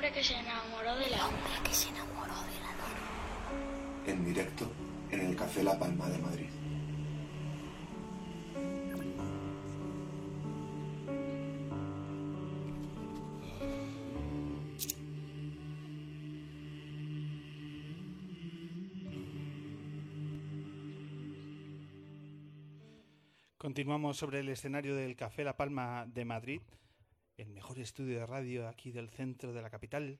hombre que se enamoró de la hombre que se enamoró de la luna. En directo en el Café La Palma de Madrid. Continuamos sobre el escenario del Café La Palma de Madrid, el mejor estudio de radio aquí del centro de la capital,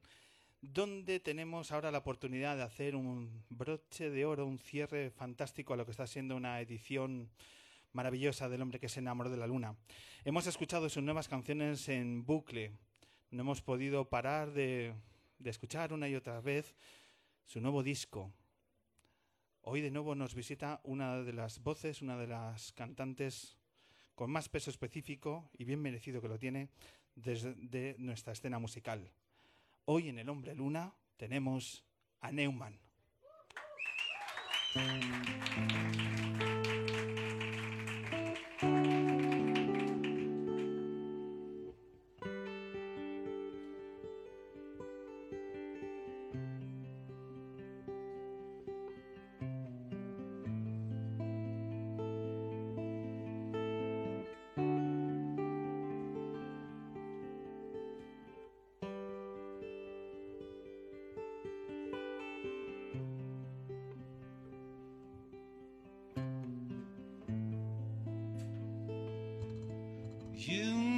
donde tenemos ahora la oportunidad de hacer un broche de oro, un cierre fantástico a lo que está siendo una edición maravillosa del hombre que se enamoró de la luna. Hemos escuchado sus nuevas canciones en bucle, no hemos podido parar de, de escuchar una y otra vez su nuevo disco, Hoy de nuevo nos visita una de las voces, una de las cantantes con más peso específico y bien merecido que lo tiene desde de nuestra escena musical. Hoy en El Hombre Luna tenemos a Neumann. A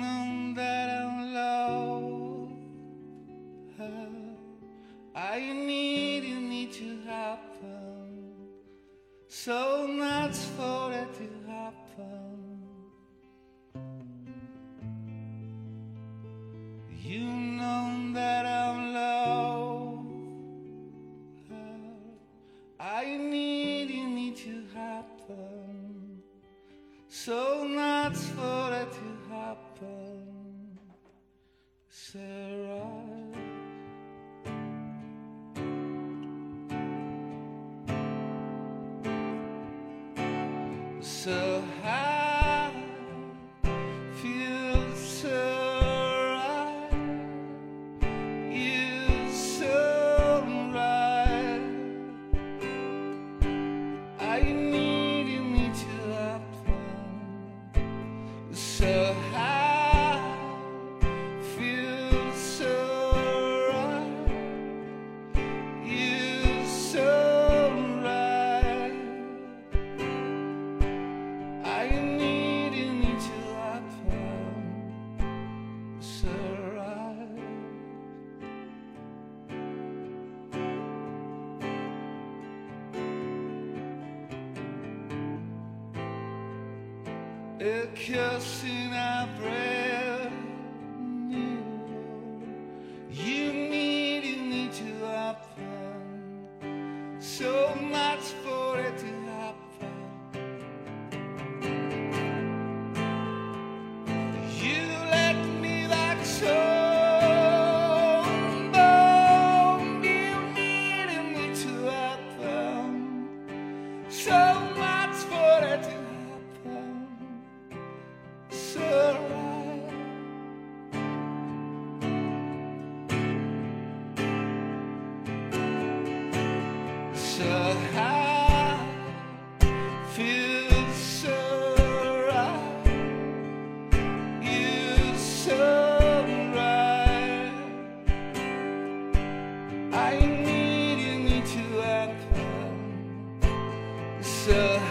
Jesus.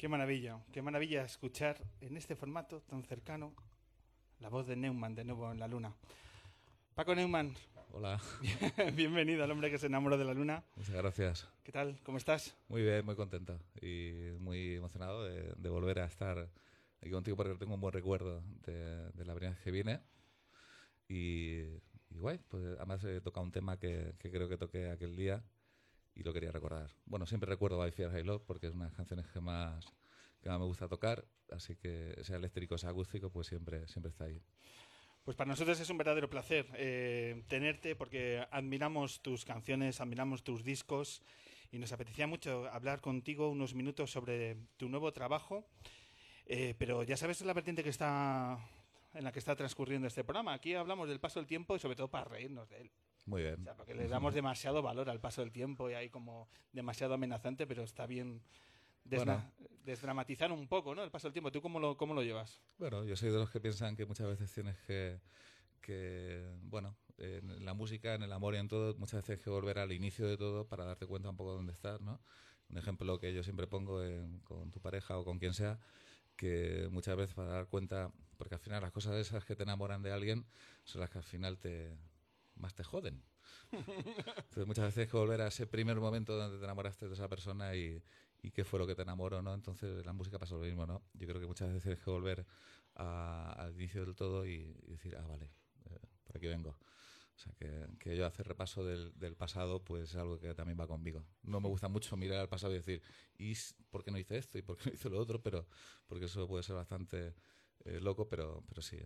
Qué maravilla, qué maravilla escuchar en este formato tan cercano la voz de Neumann de nuevo en la luna. Paco Neumann, Hola, bienvenido al hombre que se enamoró de la luna. muchas gracias. ¿Qué tal? ¿Cómo estás? Muy bien, muy contento y muy emocionado de, de volver a estar aquí contigo porque tengo un buen recuerdo de, de la primera vez que vine. Y, y guay, pues además he tocado un tema que, que creo que toqué aquel día y lo quería recordar. Bueno, siempre recuerdo By Fear High Love porque es una de las canciones que más, que más me gusta tocar, así que sea eléctrico, sea acústico, pues siempre, siempre está ahí. Pues para nosotros es un verdadero placer eh, tenerte porque admiramos tus canciones, admiramos tus discos y nos apetecía mucho hablar contigo unos minutos sobre tu nuevo trabajo. Eh, pero ya sabes la vertiente que está en la que está transcurriendo este programa. Aquí hablamos del paso del tiempo y sobre todo para reírnos de él. Muy bien. O sea, porque le damos demasiado valor al paso del tiempo y hay como demasiado amenazante, pero está bien desna- desdramatizar un poco, ¿no? El paso del tiempo. ¿Tú cómo lo, cómo lo llevas? Bueno, yo soy de los que piensan que muchas veces tienes que, que, bueno, en la música, en el amor y en todo, muchas veces hay que volver al inicio de todo para darte cuenta un poco de dónde estás, ¿no? Un ejemplo que yo siempre pongo en- con tu pareja o con quien sea, que muchas veces para dar cuenta, porque al final las cosas esas que te enamoran de alguien son las que al final te más te joden. Entonces muchas veces hay que volver a ese primer momento donde te enamoraste de esa persona y, y qué fue lo que te enamoró, ¿no? Entonces la música pasa lo mismo, ¿no? Yo creo que muchas veces hay que volver a- al inicio del todo y, y decir, ah, vale, eh, por aquí vengo. O sea, que, que yo hacer repaso del, del pasado, pues es algo que también va conmigo. No me gusta mucho mirar al pasado y decir, ¿y por qué no hice esto? ¿Y por qué no hice lo otro? Pero, porque eso puede ser bastante eh, loco, pero, pero sí.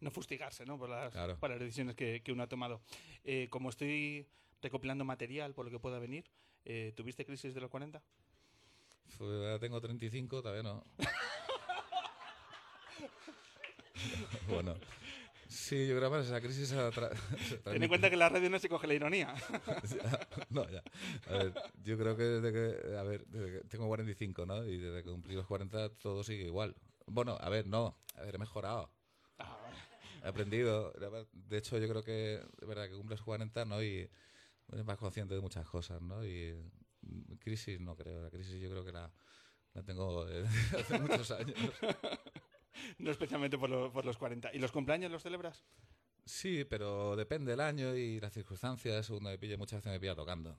No fustigarse ¿no? por, las, Claro. por las decisiones que, que uno ha tomado. Eh, como estoy recopilando material por lo que pueda venir, eh, ¿tuviste crisis de los 40? Pues ahora tengo 35, todavía no. bueno. Sí, yo creo que esa crisis... Ten en cuenta que la radio no se coge la ironía. Ya, no, ya. A ver, yo creo que desde que, a ver, desde que tengo 45, ¿no? Y desde que cumplí los 40 todo sigue igual. Bueno, a ver, no, a ver, he mejorado. He aprendido. De hecho, yo creo que es verdad que cumples 40, ¿no? Y eres más consciente de muchas cosas, ¿no? Y mm, crisis no creo. La crisis yo creo que la, la tengo desde hace muchos años. no especialmente por, lo- por los 40. ¿Y los cumpleaños los celebras? Sí, pero depende del año y las circunstancias. Según me pille, muchas veces me pilla tocando.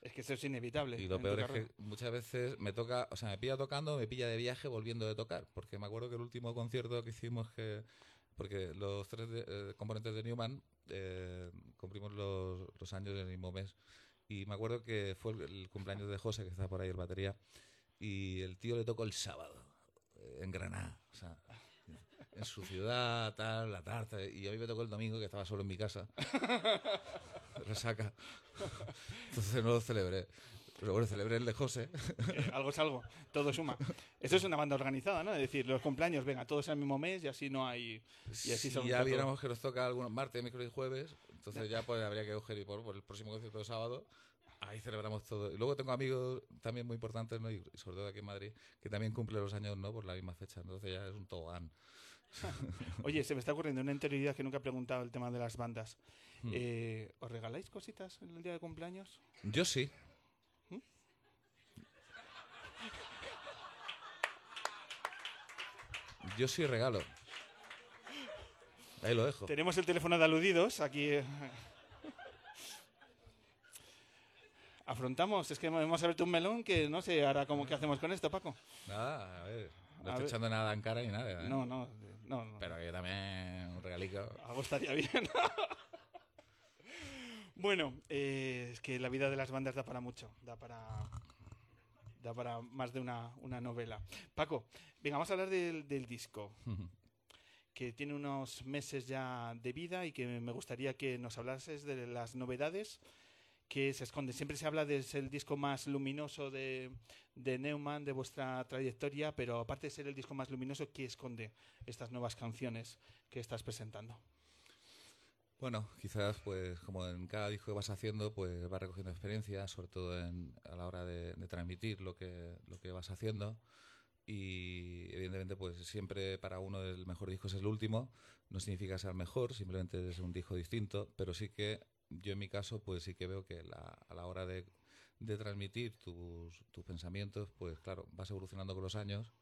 Es que eso es inevitable. Y lo peor es que muchas veces me toca, o sea, me pilla tocando, me pilla de viaje volviendo de tocar. Porque me acuerdo que el último concierto que hicimos, que porque los tres de- eh, componentes de Newman eh, cumplimos los, años del mismo mes. Y me acuerdo que fue el, el cumpleaños de José, que está por ahí el batería, y el tío le tocó el sábado, eh, en Granada. O sea, en su ciudad, tal, la tarta. Y a mí me tocó el domingo, que estaba solo en mi casa. Resaca. Entonces no lo celebré. Pero bueno, celebré el de José. Eh, algo es algo, todo suma. Eso es una banda organizada, ¿no? Es decir, los cumpleaños, venga, todos en el mismo mes y así no hay... Y así si son ya todo. viéramos que nos toca algunos martes, miércoles y jueves, entonces ya pues habría que coger y por, por el próximo concierto de sábado. Ahí celebramos todo. Y luego tengo amigos también muy importantes, ¿no? Y sobre todo aquí en Madrid, que también cumplen los años, ¿no? Por la misma fecha. Entonces ya es un tobogán. Oye, se me está ocurriendo una interioridad que nunca he preguntado el tema de las bandas. Hmm. Eh, ¿Os regaláis cositas en el día de cumpleaños? Yo sí. Yo sí regalo. Ahí lo dejo. Tenemos el teléfono de aludidos aquí. eh. Afrontamos, es que hemos abierto un melón que no sé ahora cómo qué hacemos con esto, Paco. Nada, a ver. No A estoy ver. echando nada en cara ni nada. ¿eh? No, no, no, no. Pero que yo también un regalico. Algo estaría bien. bueno, eh, es que la vida de las bandas da para mucho, da para da para más de una, una novela. Paco, venga, vamos a hablar del, del disco, que tiene unos meses ya de vida y que me gustaría que nos hablases de las novedades que se esconden. Siempre se habla de es el disco más luminoso de, de Neumann, de vuestra trayectoria, pero aparte de ser el disco más luminoso, ¿qué esconde estas nuevas canciones que estás presentando? Bueno, quizás pues como en cada disco que vas haciendo, pues vas recogiendo experiencia, sobre todo a la hora de, transmitir lo que, lo que vas haciendo. Y evidentemente pues siempre para uno el mejor disco es el último. No significa ser mejor, simplemente es un disco distinto, pero sí que yo en mi caso pues sí que veo que a la hora de, de transmitir tus, tus pensamientos, pues claro, vas evolucionando con los años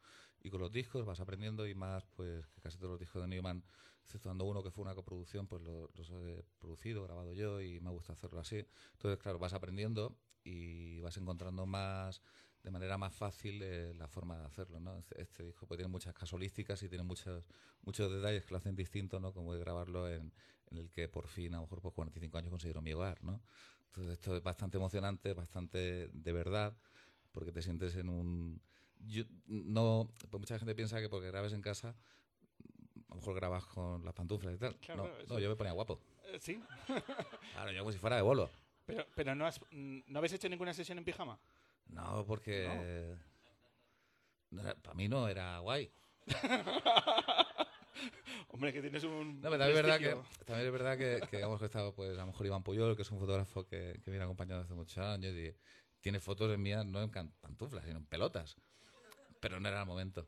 y con los discos vas aprendiendo y más, pues que casi todos los discos de Newman, exceptuando uno que fue una coproducción, pues lo- los he producido, grabado yo y me gusta hacerlo así. Entonces, claro, vas aprendiendo y vas encontrando más, de manera más fácil, eh, la forma de hacerlo, ¿no? Este, este disco pues, tiene muchas casualísticas y tiene muchos, muchos detalles que lo hacen distinto, ¿no? Como grabarlo en, en el que por fin, a lo mejor por 45 años considero mi hogar, ¿no? Entonces esto es bastante emocionante, bastante de verdad, porque te sientes en un... yo- no, pues mucha gente piensa que porque grabes en casa, a lo mejor grabas con las pantuflas y tal. Claro, no, yo me ponía guapo. Eh, Sí, Claro, yo como si fuera de bolo. pero, pero no, has, mm, ¿no habéis hecho ninguna sesión en pijama? No, porque... para mí no era guay. Hombre, que tienes un. No, pero también es verdad que, también es verdad que, que digamos que estaba, pues, a lo mejor Iván Puyol, que es un fotógrafo que, que viene acompañado hace muchos años y tiene fotos en mías no en pantuflas, sino en pelotas. Pero no era el momento.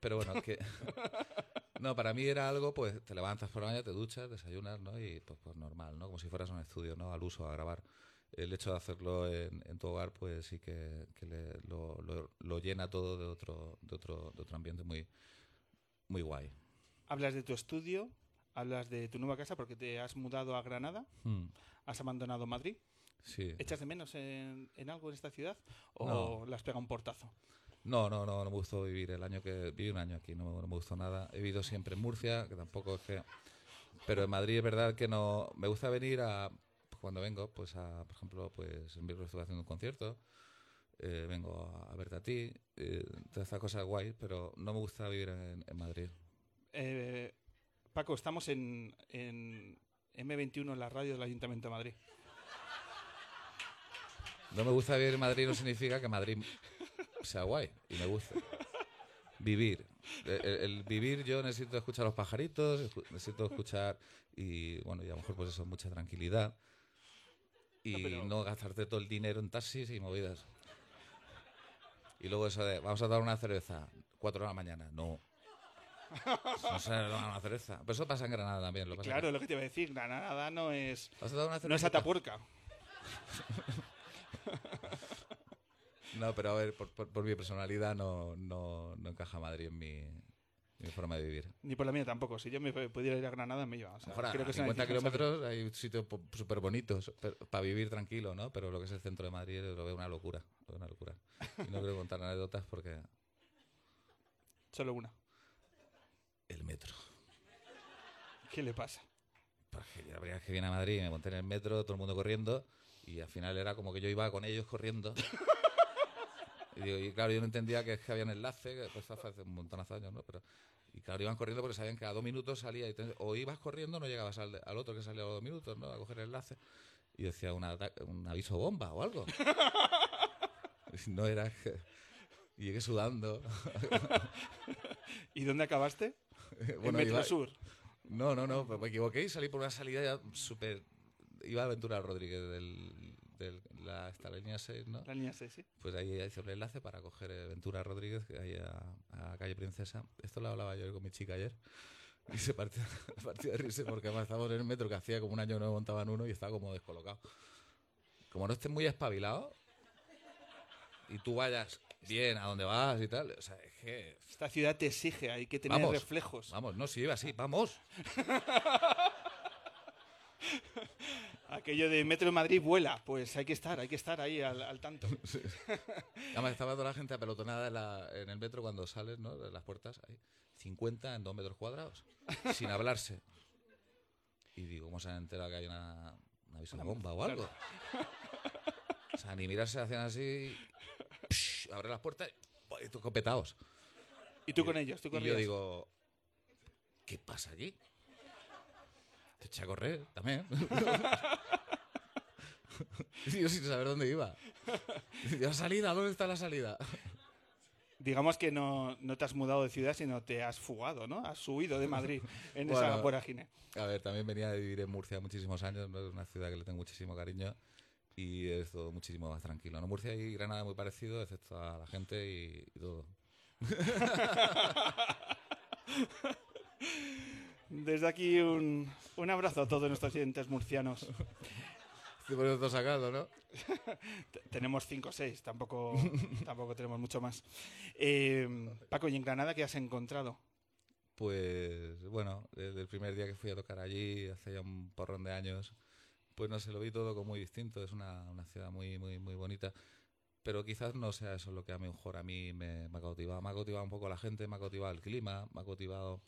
Pero bueno, que... No, para mí era algo, pues, te levantas por la mañana, te duchas, desayunas, ¿no? Y pues, pues normal, ¿no? Como si fueras a un estudio, ¿no? Al uso, a grabar. El hecho de hacerlo en, en tu hogar, pues sí que, que le- lo, lo- lo llena todo de otro, de otro, de otro ambiente muy, muy guay. Hablas de tu estudio, hablas de tu nueva casa porque te has mudado a Granada, Hmm, has abandonado Madrid. Sí. ¿Echas de menos en, en algo en esta ciudad o No. le has pegado un portazo? No, no, no, no me gustó vivir el año que viví un año aquí, no, no me gustó nada. He vivido siempre en Murcia, que tampoco es que, pero en Madrid es verdad que no. Me gusta venir a cuando vengo, pues a, por ejemplo, pues en Bilbao estuve haciendo un concierto, eh, vengo a, a verte a ti, eh, todas estas cosas guay, pero no me gusta vivir en, en Madrid. Eh, Paco, estamos en, en M21, en la radio del Ayuntamiento de Madrid. No me gusta vivir en Madrid no significa que Madrid sea guay y me gusta. Vivir. El, el- vivir yo necesito escuchar los pajaritos, necesito escuchar y bueno, y a lo mejor pues eso, mucha tranquilidad y No, pero- no gastarte todo el dinero en taxis y movidas. Y luego eso de, vamos a dar una cerveza, cuatro de la mañana, no. No se da una cerveza. Pero eso pasa en Granada también. Lo pasa Claro, que- lo que te iba a decir, Granada no es, ¿Vas a dar una no es cervecita? No, pero a ver, por, por- por mi personalidad no, no, no encaja Madrid en mi, mi forma de vivir. Ni por la mía tampoco. Si yo me pudiera ir a Granada, me iba. O sea, mejor a creo que es una 50 decisión kilómetros hay sitios súper bonitos para vivir tranquilo, ¿no? Pero lo que es el centro de Madrid lo veo una locura. Lo veo una locura. Y no quiero contar anécdotas porque. Solo una. el metro. ¿Qué le pasa? Porque yo la primera vez que vine a Madrid me monté en el metro, todo el mundo corriendo, y al final era como que yo iba con ellos corriendo. Y, digo, y claro, yo no entendía que es que había un enlace, que pues, hace un montonazo de años, ¿no? Pero, y claro, iban corriendo porque sabían que a dos minutos salía, y te- o ibas corriendo no llegabas al, al otro que salía a los dos minutos, ¿no? A coger el enlace. Y decía, una un aviso bomba o algo. Y no era. Y llegué sudando. ¿Y dónde acabaste? en Bueno, Metro iba- Sur. No, no, no, me equivoqué y salí por una salida ya súper... Iba a Aventura Rodríguez del, del- la, línea 6, ¿no? La niña 6, sí. Pues ahí hice el enlace para coger Ventura Rodríguez, que hay a, a Calle Princesa. Esto lo hablaba yo con mi chica ayer. Y se partía, partía de risa porque además estábamos en el metro que hacía como un año que no montaban uno y estaba como descolocado. Como no estés muy espabilado y tú vayas bien a donde vas y tal, o sea, es que... Esta ciudad te exige, hay que tener Vamos. reflejos. Vamos, no, si iba así, vamos. Aquello de Metro de Madrid vuela, pues hay que estar, hay que estar ahí al, al tanto. Además estaba toda la gente apelotonada en, la- en el metro cuando sales, ¿no? De las puertas, ahí, 50 en 2 metros cuadrados, sin hablarse. Y digo, ¿cómo se han enterado que hay una, una bomba o algo? O sea, ni mirarse hacían así, psh, abre las puertas y tú copetaos. Y tú con ellos, tú Y yo digo, ¿qué pasa allí? Te eché a correr también. yo sin saber dónde iba. Yo, salida, ¿dónde está la salida? Digamos que no, no te has mudado de ciudad, sino te has fugado, ¿no? Has huido de Madrid en esa Bueno. vorágine. A ver, también venía de vivir en Murcia muchísimos años, es una ciudad que le tengo muchísimo cariño y es todo muchísimo más tranquilo. ¿no? Murcia y Granada muy parecido, excepto a la gente y, y todo. Desde aquí un, un abrazo a todos nuestros oyentes murcianos. Todo sacado, ¿no? Tenemos cinco o seis, tampoco, tampoco tenemos mucho más. Eh, Paco, ¿y en Granada qué has encontrado? Pues bueno, desde el primer día que fui a tocar allí, hace ya un porrón de años, pues no sé, lo vi todo como muy distinto. Es una, una ciudad muy, muy, muy bonita. Pero quizás no sea eso lo que a mí mejor a mí me, me ha cautivado. Me ha cautivado un poco la gente, me ha cautivado el clima, me ha cautivado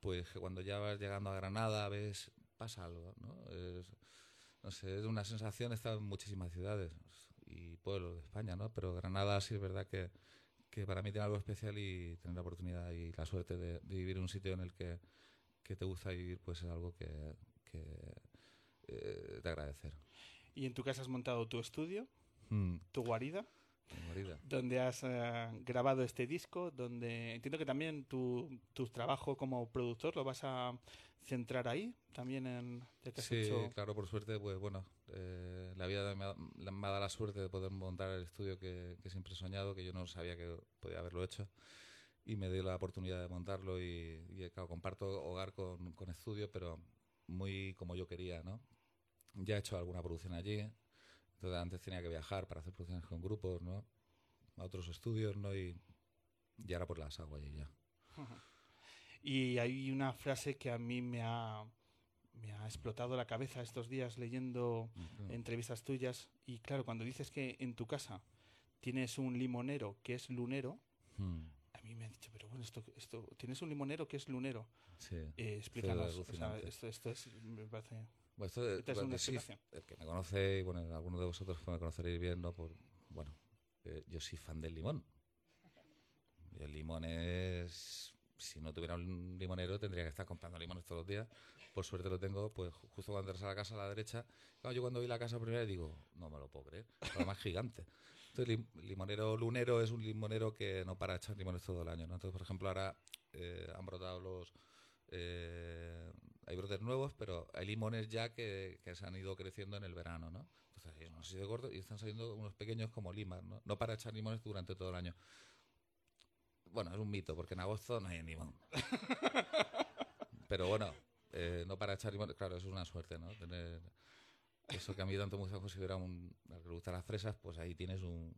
pues que cuando ya vas llegando a Granada ves, pasa algo, ¿no? Es, no sé, es una sensación, estado en muchísimas ciudades y pueblos de España, ¿no? Pero Granada sí es verdad que, que para mí tiene algo especial y tener la oportunidad y la suerte de, de vivir en un sitio en el que, que te gusta vivir, pues es algo que, que eh, de agradecer. Y en tu casa has montado tu estudio, Mm, tu guarida. Donde has eh, grabado este disco, donde entiendo que también tu, tu trabajo como productor lo vas a centrar ahí, también en... Sí, hecho- claro, por suerte, pues bueno, eh, la vida me ha, me ha dado la suerte de poder montar el estudio que, que siempre he soñado, que yo no sabía que podía haberlo hecho, y me dio la oportunidad de montarlo y, y, claro, comparto hogar con, con estudio, pero muy como yo quería, ¿no? Ya he hecho alguna producción allí, entonces antes tenía que viajar para hacer producciones con grupos, ¿no? A otros estudios, ¿no? Y, y ahora pues las hago allí ya. Y hay una frase que a mí me ha, me ha explotado la cabeza estos días leyendo entrevistas tuyas. Y claro, cuando dices que en tu casa tienes un limonero que es lunero, Mm, a mí me han dicho, pero bueno, esto, esto tienes un limonero que es lunero. sí. Eh, explícanos, o sea, esto, esto es, me parece... Bueno, esto de- Esta es una explicación. el que me conoce, y bueno, algunos de vosotros que me conoceréis bien, ¿no? Por, bueno, eh, yo soy fan del limón. Y el limón es... Si no tuviera un limonero tendría que estar comprando limones todos los días. Por suerte lo tengo, pues ju- justo cuando entras a la casa a la derecha. Claro, yo cuando vi la casa primera digo, no me lo puedo creer. Además gigante. Entonces, lim- limonero lunero es un limonero que no para de echar limones todo el año, ¿no? Entonces, por ejemplo, ahora eh, han brotado los... eh, hay brotes nuevos, pero hay limones ya que, que se han ido creciendo en el verano, ¿no? Entonces hay unos así de gordos y están saliendo unos pequeños como limas, ¿no? No para echar limones durante todo el año. Bueno, es un mito, porque en agosto no hay limón. Pero bueno, eh, no para echar limones, claro, eso es una suerte, ¿no? Tener eso que a mí tanto me gusta considerar un... Al que le gustan las fresas, pues ahí tienes un...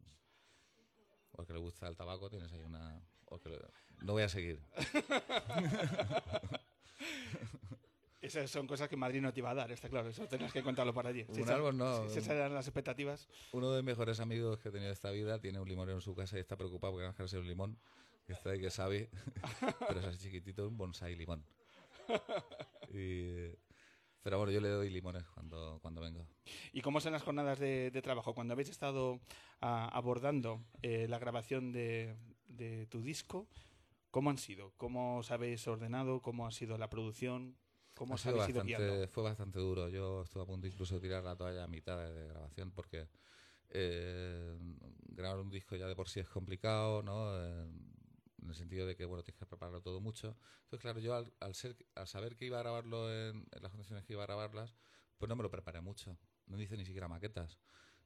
O al que le gusta el tabaco, tienes ahí una... o que le- No voy a seguir. Esas son cosas que Madrid no te iba a dar, está claro, eso tenías que contarlo para allí. Un esa- árbol no. Si esas eran las expectativas, Uno de mis mejores amigos que he tenido esta vida tiene un limonero en su casa y está preocupado porque va a dejarse un limón. Que está ahí que sabe, pero es así chiquitito, un bonsai limón. Y- pero bueno, yo le doy limones cuando, cuando vengo. ¿Y cómo son las jornadas de, de trabajo? Cuando habéis estado ah, abordando eh, la grabación de, de tu disco, ¿cómo han sido? ¿Cómo os habéis ordenado? ¿Cómo ha sido la producción? ¿Cómo Ha sido bastante, fue bastante duro. Yo estuve a punto incluso de tirar la toalla a mitad de, grabación porque eh, grabar un disco ya de por sí es complicado, ¿no? Eh, en el sentido de que, bueno, tienes que prepararlo todo mucho. Entonces, claro, yo al, al ser, al saber que iba a grabarlo en, en las condiciones que iba a grabarlas, pues no me lo preparé mucho. No hice ni siquiera maquetas.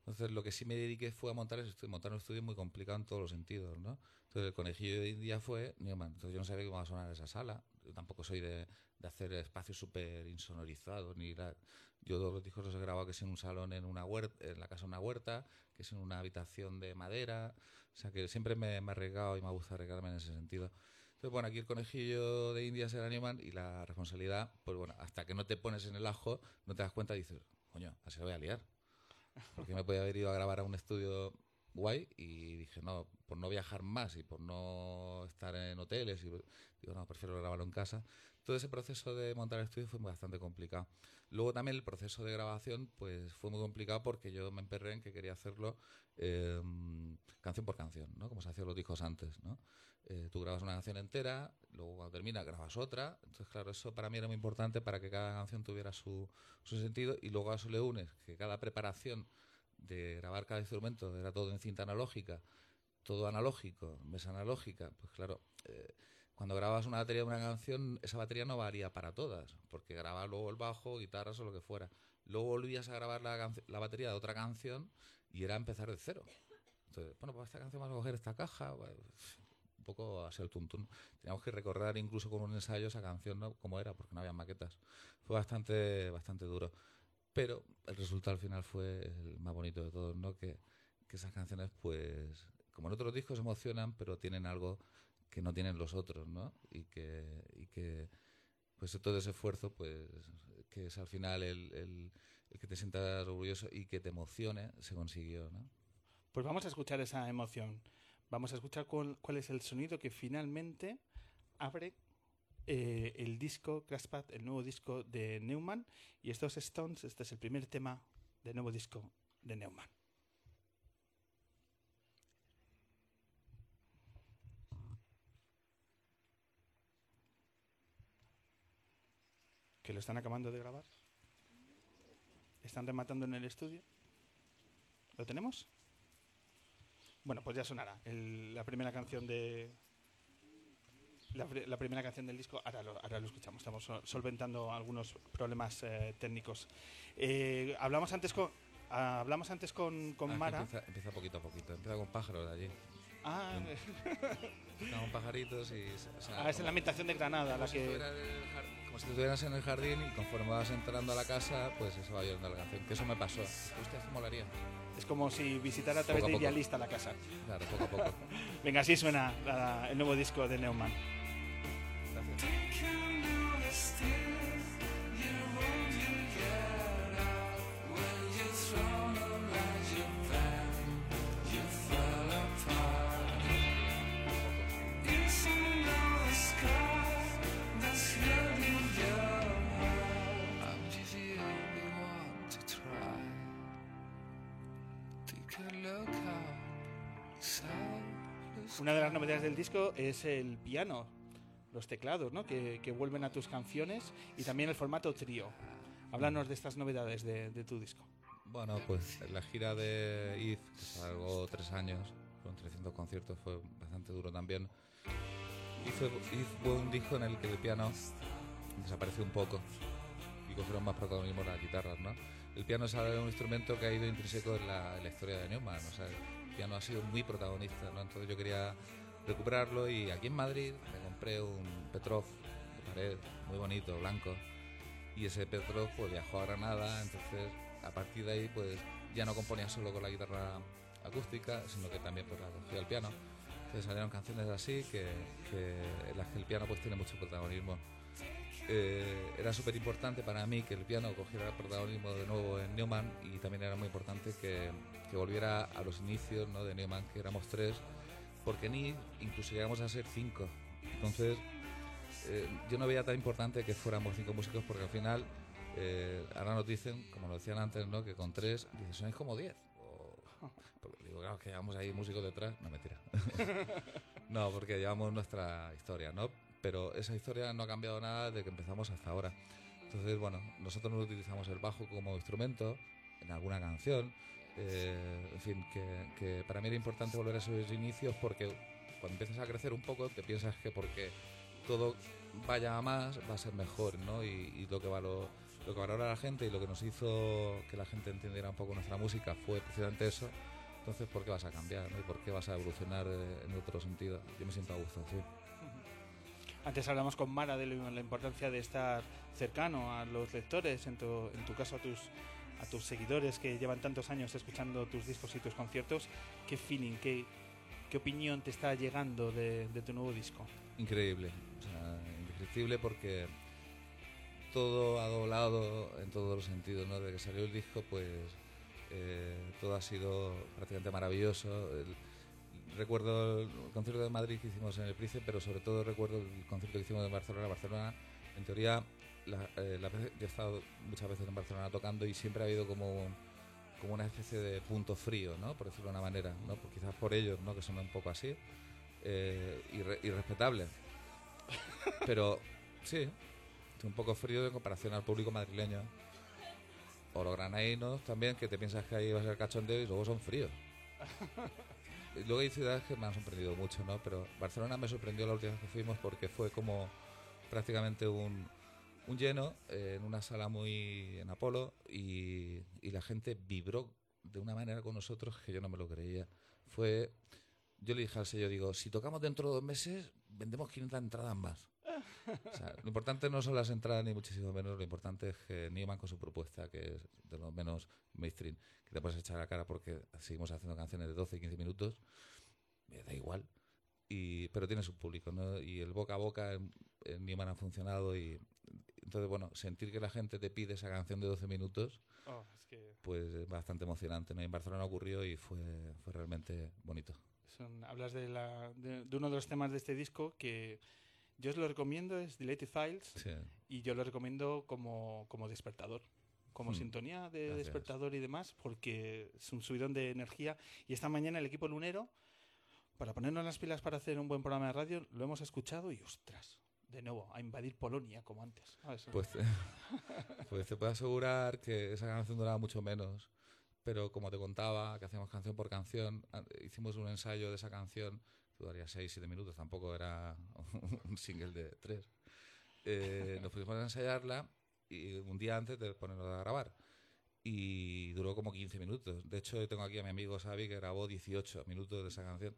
Entonces, lo que sí me dediqué fue a montar ese estudio. Montar un estudio muy complicado en todos los sentidos, ¿no? Entonces, el conejillo de India fue Newman. Entonces, yo no sabía cómo iba a sonar esa sala. Yo tampoco soy de, de hacer espacios súper insonorizados. ni la- Yo todos los discos los he grabado que es en un salón, en una huerta, en la casa de una huerta, que es en una habitación de madera. O sea, que siempre me, me he arriesgado y me gusta arriesgarme en ese sentido. Entonces, bueno, aquí el conejillo de India será Newman y la responsabilidad, pues bueno, hasta que no te pones en el ajo, no te das cuenta y dices, coño, así lo voy a liar. Porque me podía haber ido a grabar a un estudio guay y dije, no, por no viajar más y por no estar en hoteles, y digo, no, prefiero grabarlo en casa. Todo ese proceso de montar el estudio fue bastante complicado. Luego también el proceso de grabación pues fue muy complicado porque yo me emperré en que quería hacerlo eh, canción por canción, ¿no? Como se hacían los discos antes, ¿no? Eh, tú grabas una canción entera, luego cuando termina grabas otra. Entonces, claro, eso para mí era muy importante para que cada canción tuviera su, su sentido y luego a eso le unes que cada preparación de grabar cada instrumento era todo en cinta analógica, todo analógico, mesa analógica, pues claro, eh, cuando grabas una batería de una canción, esa batería no varía para todas, porque grababa luego el bajo, guitarras o lo que fuera. Luego volvías a grabar la, la batería de otra canción y era empezar de cero. Entonces, bueno, pues esta canción vamos a coger esta caja, un poco así el tuntún. Teníamos que recorrer incluso con un ensayo esa canción, ¿no? Como era, porque no había maquetas. Fue bastante, bastante duro. Pero el resultado al final fue el más bonito de todos, ¿no? Que, esas canciones, pues, como en otros discos emocionan, pero tienen algo que no tienen los otros, ¿no? Y que, y que pues todo ese esfuerzo, pues, que es al final el, que te sientas orgulloso y que te emocione, se consiguió, ¿no? Pues vamos a escuchar esa emoción. Vamos a escuchar cuál es el sonido que finalmente abre eh, el disco Crashpad, el nuevo disco de Neumann. Y estos Stones, este es el primer tema del nuevo disco de Neumann. ¿Que lo están acabando de grabar? ¿Están rematando en el estudio? ¿Lo tenemos? Bueno, pues ya sonará la primera canción de la, la primera canción del disco. Ahora lo, ahora lo escuchamos. Estamos sol- solventando algunos problemas eh, técnicos. Eh, hablamos antes con ah, hablamos antes con, con Ah, Mara. Empieza, empieza poquito a poquito, empieza con pájaros allí. Ah, con pajaritos y... o sea, ah, es como- la ambientación de Granada la si que en como si estuvieras en el jardín y conforme vas entrando a la casa, pues se va oyendo la canción. Que eso me pasó. Eso molaría. es como si visitara a través Poco a de poco. Idealista la casa. Claro, poco a poco. Venga, así suena la- el nuevo disco de Neumann. Es el piano, los teclados, ¿no? Que, que vuelven a tus canciones y también el formato trío. Háblanos de estas novedades de, de tu disco. Bueno, pues la gira de IF, que se alargó tres años, fueron 300 conciertos, fue bastante duro también. Y fue, fue un disco en el que el piano desapareció un poco y cogieron más protagonismo las guitarras, ¿no? El piano es un instrumento que ha ido intrínseco en la, en la historia de Neumann, o sea, el piano ha sido muy protagonista, ¿no? Entonces yo quería recuperarlo y aquí en Madrid me compré un Petrov de pared muy bonito, blanco, y ese Petrov pues viajó a Granada, entonces a partir de ahí pues ya no componía solo con la guitarra acústica, sino que también pues la cogía el piano. Entonces salieron canciones así que, que en las que el piano pues tiene mucho protagonismo. Eh, era súper importante para mí que el piano cogiera el protagonismo de nuevo en Neumann y también era muy importante que, volviera a los inicios ¿no? de Neumann, que éramos tres, porque ni incluso llegamos a ser cinco. Entonces eh, yo no veía tan importante que fuéramos cinco músicos porque al final eh, ahora nos dicen, como lo decían antes, ¿no? que con tres, dices, sois como diez. O- porque digo, claro, que llevamos ahí músicos detrás. No, mentira. no, porque llevamos nuestra historia, ¿no? Pero esa historia no ha cambiado nada desde que empezamos hasta ahora. Entonces, bueno, nosotros no utilizamos el bajo como instrumento en alguna canción. Eh, en fin, que, que para mí era importante volver a esos inicios porque cuando empiezas a crecer un poco te piensas que porque todo vaya a más va a ser mejor, ¿no? Y, y lo que valor, lo que valora la gente y lo que nos hizo que la gente entendiera un poco nuestra música fue precisamente eso. Entonces, ¿por qué vas a cambiar? ¿no? ¿Y por qué vas a evolucionar eh, en otro sentido? Yo me siento a gusto, sí. Antes hablamos con Mara de la importancia de estar cercano a los lectores, en tu, en tu caso a tus, a tus seguidores que llevan tantos años escuchando tus discos y tus conciertos. ¿Qué feeling, qué, qué opinión te está llegando de, de tu nuevo disco? Increíble, o indescriptible porque todo ha doblado en todos los sentidos, ¿no? Desde que salió el disco, pues eh, todo ha sido prácticamente maravilloso. Recuerdo el concierto de Madrid que hicimos en el Price, pero sobre todo recuerdo el concierto que hicimos en Barcelona. Barcelona, en teoría, la, eh, la yo he estado muchas veces en Barcelona tocando y siempre ha habido como, como una especie de punto frío, ¿no? Por decirlo de una manera, ¿no? Pues quizás por ellos, ¿no? Que son un poco así eh, irre- irrespetable. Pero sí, un poco frío en comparación al público madrileño. O los granadinos también, que te piensas que ahí va a ser cachondeo y luego son fríos. Y luego hay ciudades que me han sorprendido mucho, ¿no? Pero Barcelona me sorprendió la última vez que fuimos porque fue como prácticamente un, un lleno eh, en una sala muy en Apolo y, y la gente vibró de una manera con nosotros que yo no me lo creía. Fue yo le dije al sello, digo, si tocamos dentro de dos meses, vendemos 500 entradas más. O sea, lo importante no son las entradas ni muchísimo menos, lo importante es que Newman con su propuesta, que es de lo menos mainstream, que te puedes echar a la cara porque seguimos haciendo canciones de 12 y 15 minutos, me da igual. Y, pero tiene su público, ¿no? Y el boca a boca en, en Newman ha funcionado y entonces, bueno, sentir que la gente te pide esa canción de 12 minutos, Oh, es que pues es bastante emocionante, ¿no? Y en Barcelona ocurrió y fue, fue realmente bonito. son- hablas de, la, de, de uno de los temas de este disco que yo os lo recomiendo, es Deleted Files, Sí, y yo lo recomiendo como, como despertador. Como Hmm, sintonía de gracias. despertador y demás, porque es un subidón de energía. Y esta mañana el equipo lunero, para ponernos las pilas para hacer un buen programa de radio, lo hemos escuchado y ostras, de nuevo, a invadir Polonia como antes. ¿sabes? Pues, pues te puedo asegurar que esa canción duraba mucho menos. Pero como te contaba, que hacíamos canción por canción, a- hicimos un ensayo de esa canción, que duraría 6-7 minutos, tampoco era un single de 3. nos pusimos a ensayarla y un día antes de ponerlo a grabar. Y duró como 15 minutos. De hecho, yo tengo aquí a mi amigo Xavi que grabó 18 minutos de esa canción.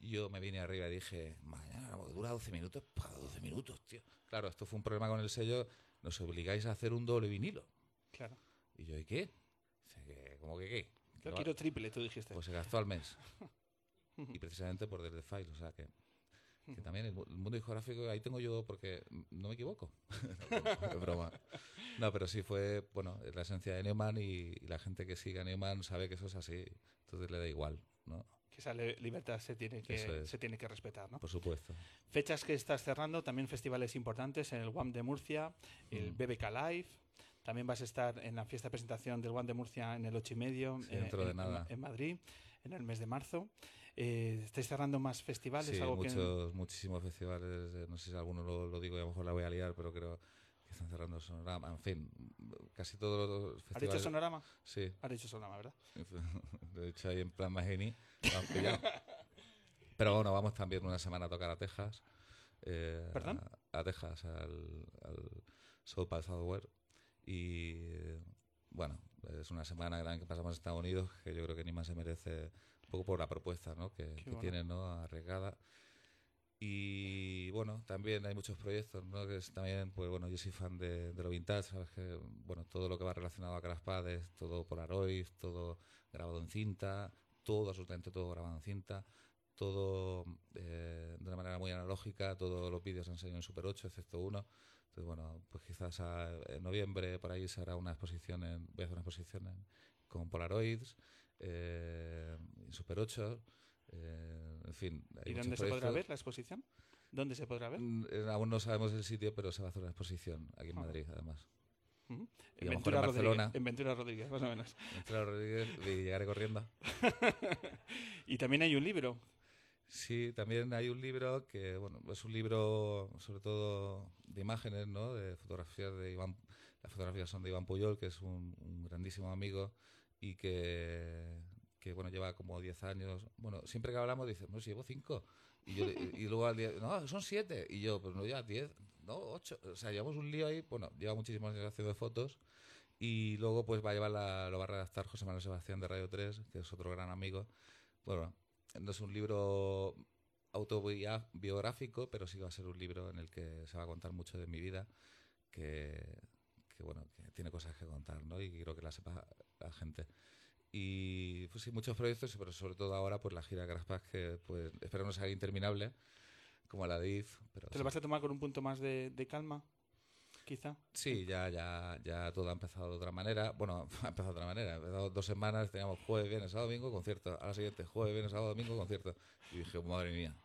Yo me vine arriba y dije, mañana dura 12 minutos, para 12 minutos, tío. Claro, esto fue un problema con el sello, nos obligáis a hacer un doble vinilo. Claro. Y yo, ¿y qué? ¿Cómo que qué? Yo quiero triple, tú dijiste. Pues se gastó al mes. y precisamente por The File, o sea que, que también el, mu- el mundo discográfico, ahí tengo yo, porque no me equivoco. no, broma. No, pero sí fue, bueno, la esencia de Neumann y, y la gente que sigue a Neumann sabe que eso es así. Entonces le da igual, ¿no? Que esa libertad se tiene que, es. se tiene que respetar, ¿no? Por supuesto. Fechas que estás cerrando, también festivales importantes en el WAM de Murcia, el Mm. BBK Live. También vas a estar en la fiesta de presentación del WAM de Murcia en el 8 y medio Sí, dentro de en, nada. en Madrid, en el mes de marzo. Eh, ¿Estáis cerrando más festivales? Sí, algo que- muchos, muchísimos festivales. eh, No sé si alguno lo, lo digo y a lo mejor la voy a liar, pero creo que están cerrando Sonorama. En fin, casi todos los ¿Has festivales. dicho Sonorama? Sí, Has dicho Sonorama, ¿verdad? lo he dicho ahí en plan pillado. Pero bueno, vamos también una semana a tocar a Texas. eh, ¿Perdón? A, a Texas, al, al South by Southwest. Y bueno, es una semana gran que pasamos en Estados Unidos que yo creo que ni más se merece un poco por la propuesta ¿no? que, que bueno. tiene ¿no? arriesgada. Y bueno, también hay muchos proyectos, ¿no? Que es también, pues bueno, yo soy fan de, de lo vintage, sabes que, bueno, todo lo que va relacionado a Craspad es todo Polaroid, todo grabado en cinta, todo, absolutamente todo grabado en cinta, todo eh, de una manera muy analógica, todos los vídeos han salido en Super 8, excepto uno. Entonces, bueno, pues quizás a- en noviembre por ahí se hará una exposición, en, voy a hacer una exposición en- con Polaroids, eh, en Super 8, eh, en fin. hay ¿Y dónde se podrá ver la exposición? ¿Dónde se podrá ver? Mm, eh, Aún no sabemos el sitio, pero se va a hacer una exposición aquí en Ajá. Madrid, además. Y a En Ventura en Barcelona. en Ventura Rodríguez, más o menos. Entre Rodríguez y llegaré corriendo. y también hay un libro. Sí, también hay un libro que, bueno, es un libro sobre todo de imágenes, ¿no? De fotografías de Iván. Las fotografías son de Iván Puyol, que es un, un grandísimo amigo y que, que, bueno, lleva como 10 años. Bueno, siempre que hablamos dice, no, si llevo 5. Y, yo, y luego al día, no, son 7. Y yo, pues no, ya 10, no, 8. O sea, llevamos un lío ahí. Bueno, lleva muchísimos años haciendo fotos. Y luego, pues va a llevar la, lo va a redactar José Manuel Sebastián de Radio 3, que es otro gran amigo. Bueno, no es un libro autobiográfico, pero sí va a ser un libro en el que se va a contar mucho de mi vida, que, que, bueno, que tiene cosas que contar, ¿no? Y quiero que la sepa la gente. Y pues sí, muchos proyectos, pero sobre todo ahora, pues la gira Graspas, que pues espero no sea interminable, como la de IF. Pero ¿Te sí. lo vas a tomar con un punto más de, de calma? Quizá. Sí, ya, ya, ya todo ha empezado de otra manera. Bueno, ha empezado de otra manera. Ha empezado dos semanas, teníamos jueves, viernes, sábado, domingo, concierto. A la siguiente, jueves, viernes, sábado, domingo, concierto. Y dije, madre mía,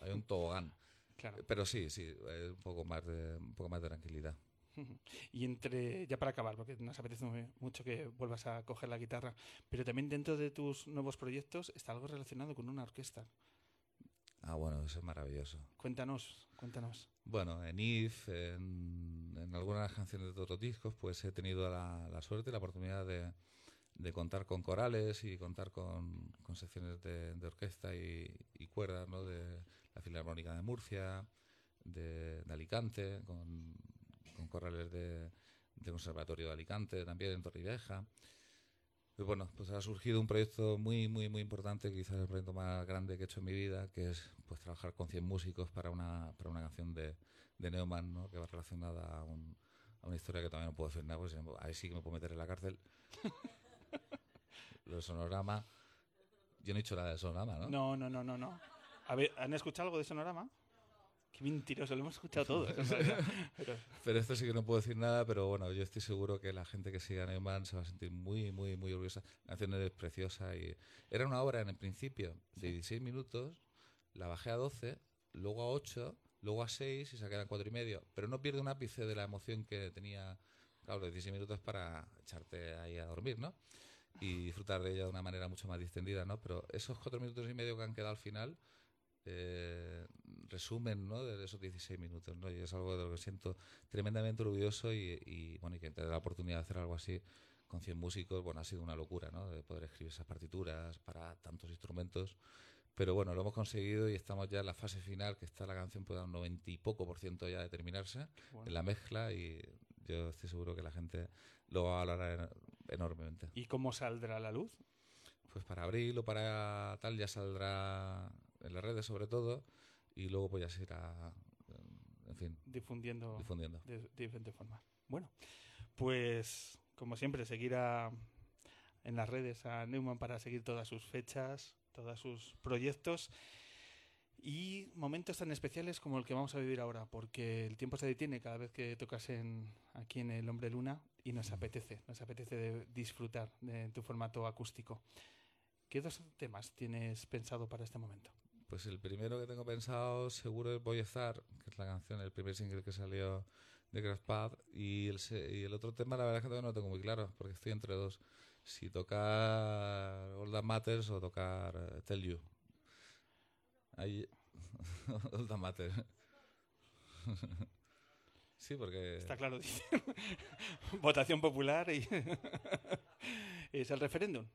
hay un tobogán. Claro. Pero sí, sí, un poco más de, un poco más de tranquilidad. Y entre, ya para acabar, porque nos apetece mucho que vuelvas a coger la guitarra, pero también dentro de tus nuevos proyectos está algo relacionado con una orquesta. Ah, bueno, eso es maravilloso. Cuéntanos, cuéntanos. Bueno, en IF, en, en algunas canciones de otros discos, pues he tenido la, la suerte y la oportunidad de, de contar con corales y contar con, con secciones de, de orquesta y, y cuerdas, ¿no? De la Filarmónica de Murcia, de, de Alicante, con, con corales de, de Conservatorio de Alicante, también en Torrevieja. Y bueno, pues ha surgido un proyecto muy, muy, muy importante, quizás el proyecto más grande que he hecho en mi vida, que es pues trabajar con 100 músicos para una, para una canción de, de Neumann, ¿no? que va relacionada a, un- a una historia que todavía no puedo decir nada, pues ahí sí que me puedo meter en la cárcel. Lo del sonorama. Yo no he dicho nada del sonorama, ¿no? No, no, no, no, no. A ver, ¿han escuchado algo de Sonorama? Qué mentiroso, lo hemos escuchado todo. Pero- Pero esto sí que no puedo decir nada, pero bueno, yo estoy seguro que la gente que siga a Neumann se va a sentir muy, muy, muy orgullosa. La canción es preciosa y era una obra en el principio de 16 minutos, la bajé a 12, luego a 8, luego a 6 y se quedan 4 y medio. Pero no pierde un ápice de la emoción que tenía, claro, los 16 minutos para echarte ahí a dormir, ¿no? Y disfrutar de ella de una manera mucho más distendida, ¿no? Pero esos 4 minutos y medio que han quedado al final eh, resumen ¿no? de esos 16 minutos ¿no? y es algo de lo que siento tremendamente orgulloso y, y, bueno y que tener la oportunidad de hacer algo así con 100 músicos bueno ha sido una locura ¿no? de poder escribir esas partituras para tantos instrumentos pero bueno lo hemos conseguido y estamos ya en la fase final que está la canción puede a un 90 y poco por ciento ya de terminarse Bueno. en la mezcla y yo estoy seguro que la gente lo va a valorar en- enormemente ¿Y cómo saldrá a la luz? pues para abril o para tal ya saldrá en las redes sobre todo y luego pues ya se irá eh, en fin Difundiendo difundiendo de, de diferentes formas. Bueno, pues como siempre, seguir a- en las redes a Neumann para seguir todas sus fechas, todos sus proyectos y momentos tan especiales como el que vamos a vivir ahora, porque el tiempo se detiene cada vez que tocas en, aquí en El Hombre Luna y nos apetece, nos apetece de disfrutar de tu formato acústico. ¿Qué dos temas tienes pensado para este momento? Pues el primero que tengo pensado seguro es estar que es la canción el primer single que salió de Graspad y el, y el otro tema la verdad es que todavía no lo tengo muy claro porque estoy entre dos si tocar All That Matters o tocar eh, Tell You ahí All That Matters sí porque Está claro, dice. Votación popular y es el referéndum.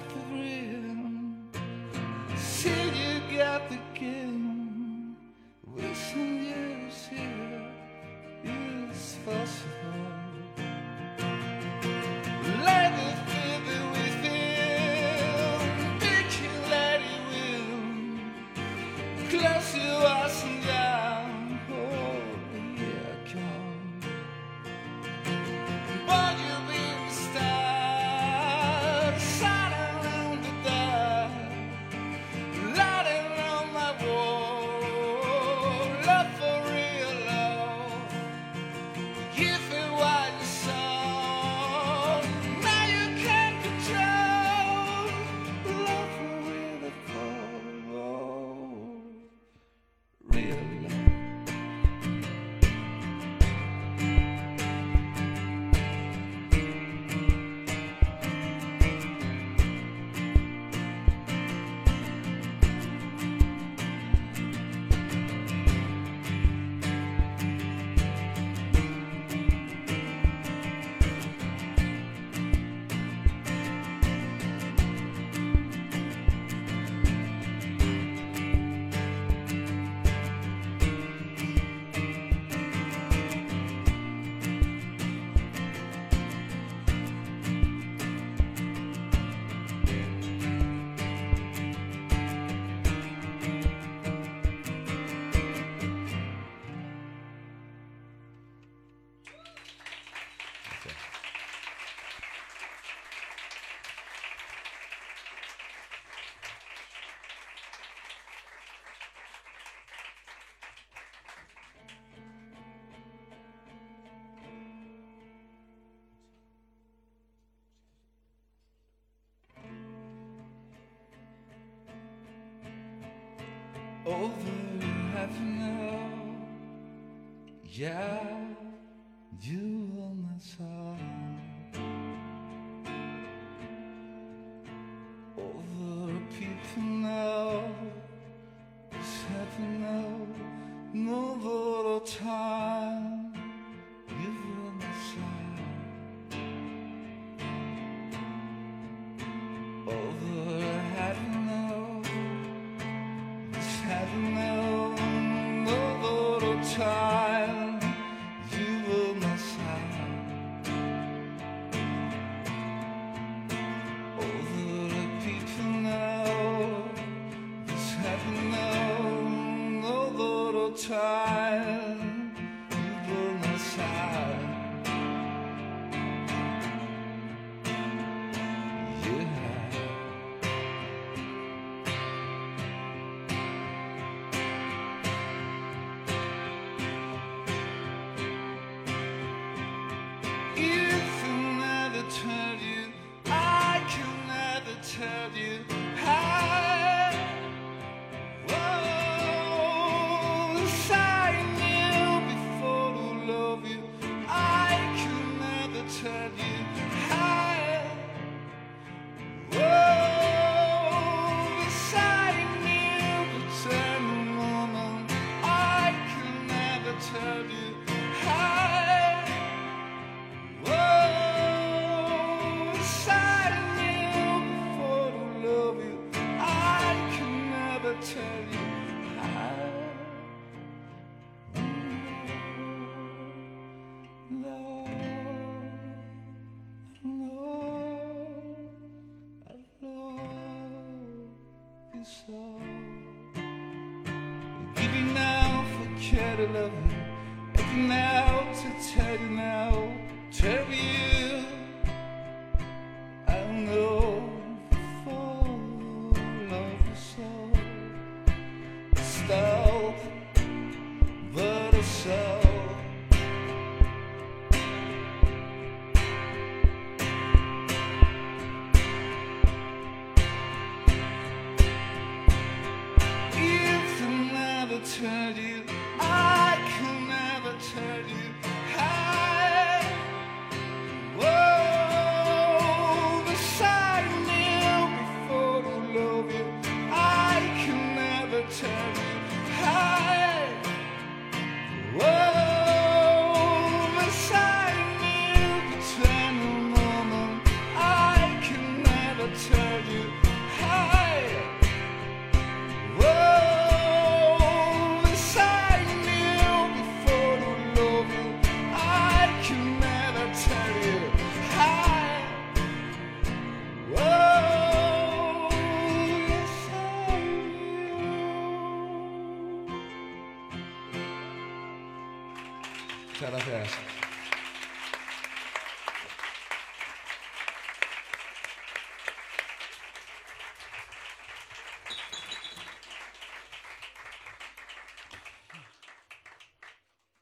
got the rhythm. See, you got the gift. over half an hour. Yeah.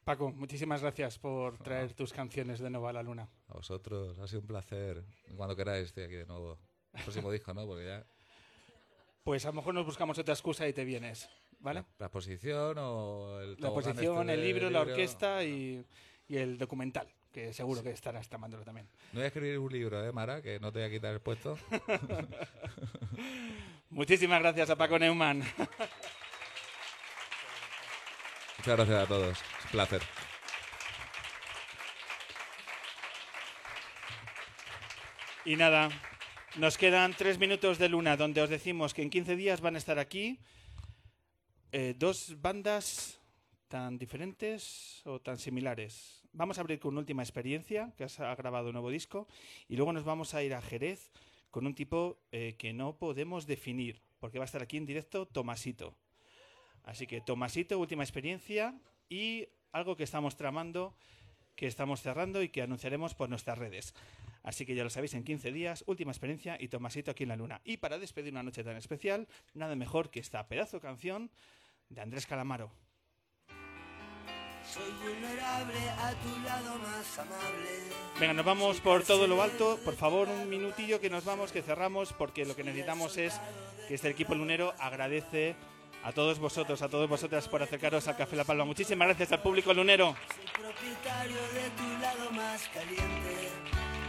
Paco, muchísimas gracias por traer tus canciones de nuevo a la luna. A vosotros, ha sido un placer. Cuando queráis, estoy aquí de nuevo. El próximo disco, ¿no? Porque ya. Pues a lo mejor nos buscamos otra excusa y te vienes, ¿vale? La exposición o el. La exposición, este el libro, la orquesta y, y el documental, que seguro que estarás tramándolo también. No voy a escribir un libro, ¿eh, Mara? Que no te voy a quitar el puesto. Muchísimas gracias a Paco Neumann. Muchas gracias a todos. Placer. Y nada, nos quedan tres minutos de luna donde os decimos que en 15 días van a estar aquí eh, dos bandas tan diferentes o tan similares. Vamos a abrir con última experiencia, que ha grabado un nuevo disco, y luego nos vamos a ir a Jerez con un tipo eh, que no podemos definir, porque va a estar aquí en directo Tomasito. Así que Tomasito, última experiencia, y algo que estamos tramando, que estamos cerrando y que anunciaremos por nuestras redes. Así que ya lo sabéis, en 15 días, última experiencia y Tomasito aquí en la luna. Y para despedir una noche tan especial, nada mejor que esta pedazo de canción de Andrés Calamaro. Soy vulnerable a tu lado más amable. Venga, nos vamos por todo lo alto. Por favor, un minutillo que nos vamos, que cerramos, porque lo que necesitamos es que este equipo lunero agradece a todos vosotros, a todos vosotras por acercaros al Café La Palma. Muchísimas gracias al público lunero. Soy propietario de tu lado más caliente.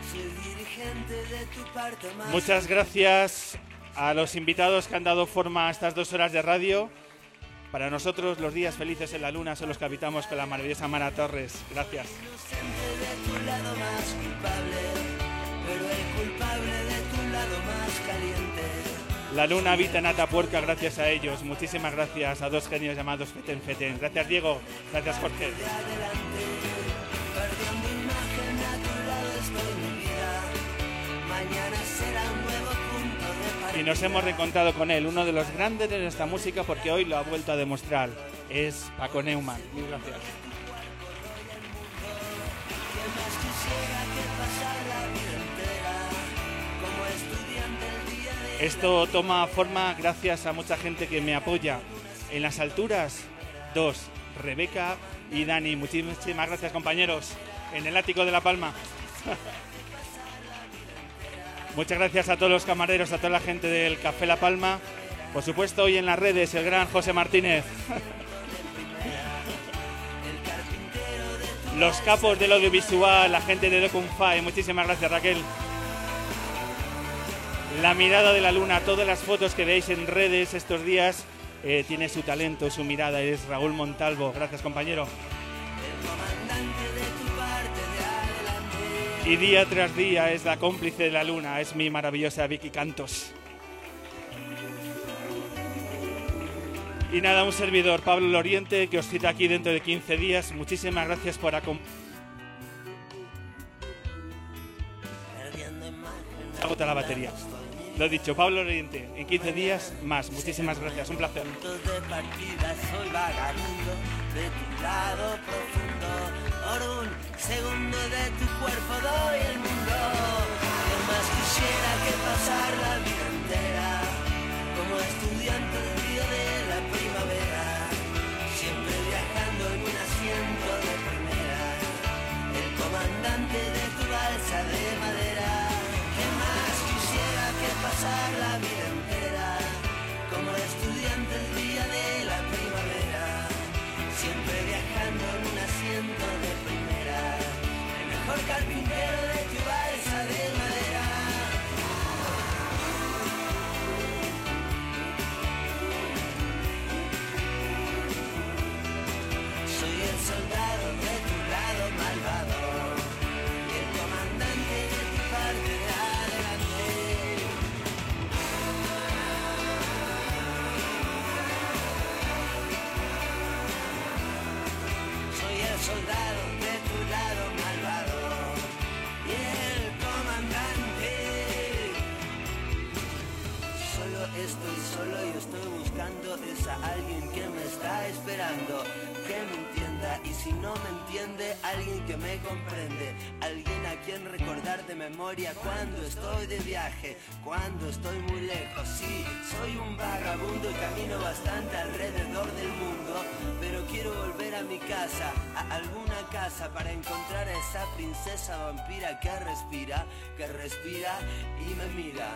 Soy dirigente de tu parte más Muchas gracias a los invitados que han dado forma a estas dos horas de radio. Para nosotros los días felices en la luna son los que habitamos con la maravillosa Mara Torres. Gracias. La luna habita en Atapuerca gracias a ellos. Muchísimas gracias a dos genios llamados Feten Feten. Gracias Diego. Gracias Jorge. Y nos hemos reencontrado con él, uno de los grandes de nuestra música porque hoy lo ha vuelto a demostrar. Es Paco Neumann. Mil gracias. Esto toma forma gracias a mucha gente que me apoya. En las alturas, dos, Rebeca y Dani. Muchísimas gracias compañeros. En el ático de La Palma. Muchas gracias a todos los camareros, a toda la gente del Café La Palma. Por supuesto, hoy en las redes, el gran José Martínez. Los capos del audiovisual, la gente de Documfy. Muchísimas gracias, Raquel. La mirada de la luna, todas las fotos que veis en redes estos días, eh, tiene su talento, su mirada. Es Raúl Montalvo. Gracias, compañero. Y día tras día es la cómplice de la luna, es mi maravillosa Vicky Cantos. Y nada, un servidor, Pablo Loriente, que os cita aquí dentro de 15 días. Muchísimas gracias por acompañarnos. Agota la batería. Lo dicho, Pablo Loriente, en 15 días más. Muchísimas gracias, un placer. de partida soy vagabundo de tu lado profundo por un segundo de tu cuerpo doy el mundo que más quisiera que pasar la vida entera como estudiante del día de la primavera siempre viajando en un asiento de primera el comandante de la vida entera como estudiante el día de la primavera, siempre viajando en un asiento de primera, el mejor carpintero de cuando estoy de viaje, cuando estoy muy lejos. Sí, soy un vagabundo y camino bastante alrededor del mundo, pero quiero volver a mi casa, a alguna casa para encontrar a esa princesa vampira que respira, que respira y me mira.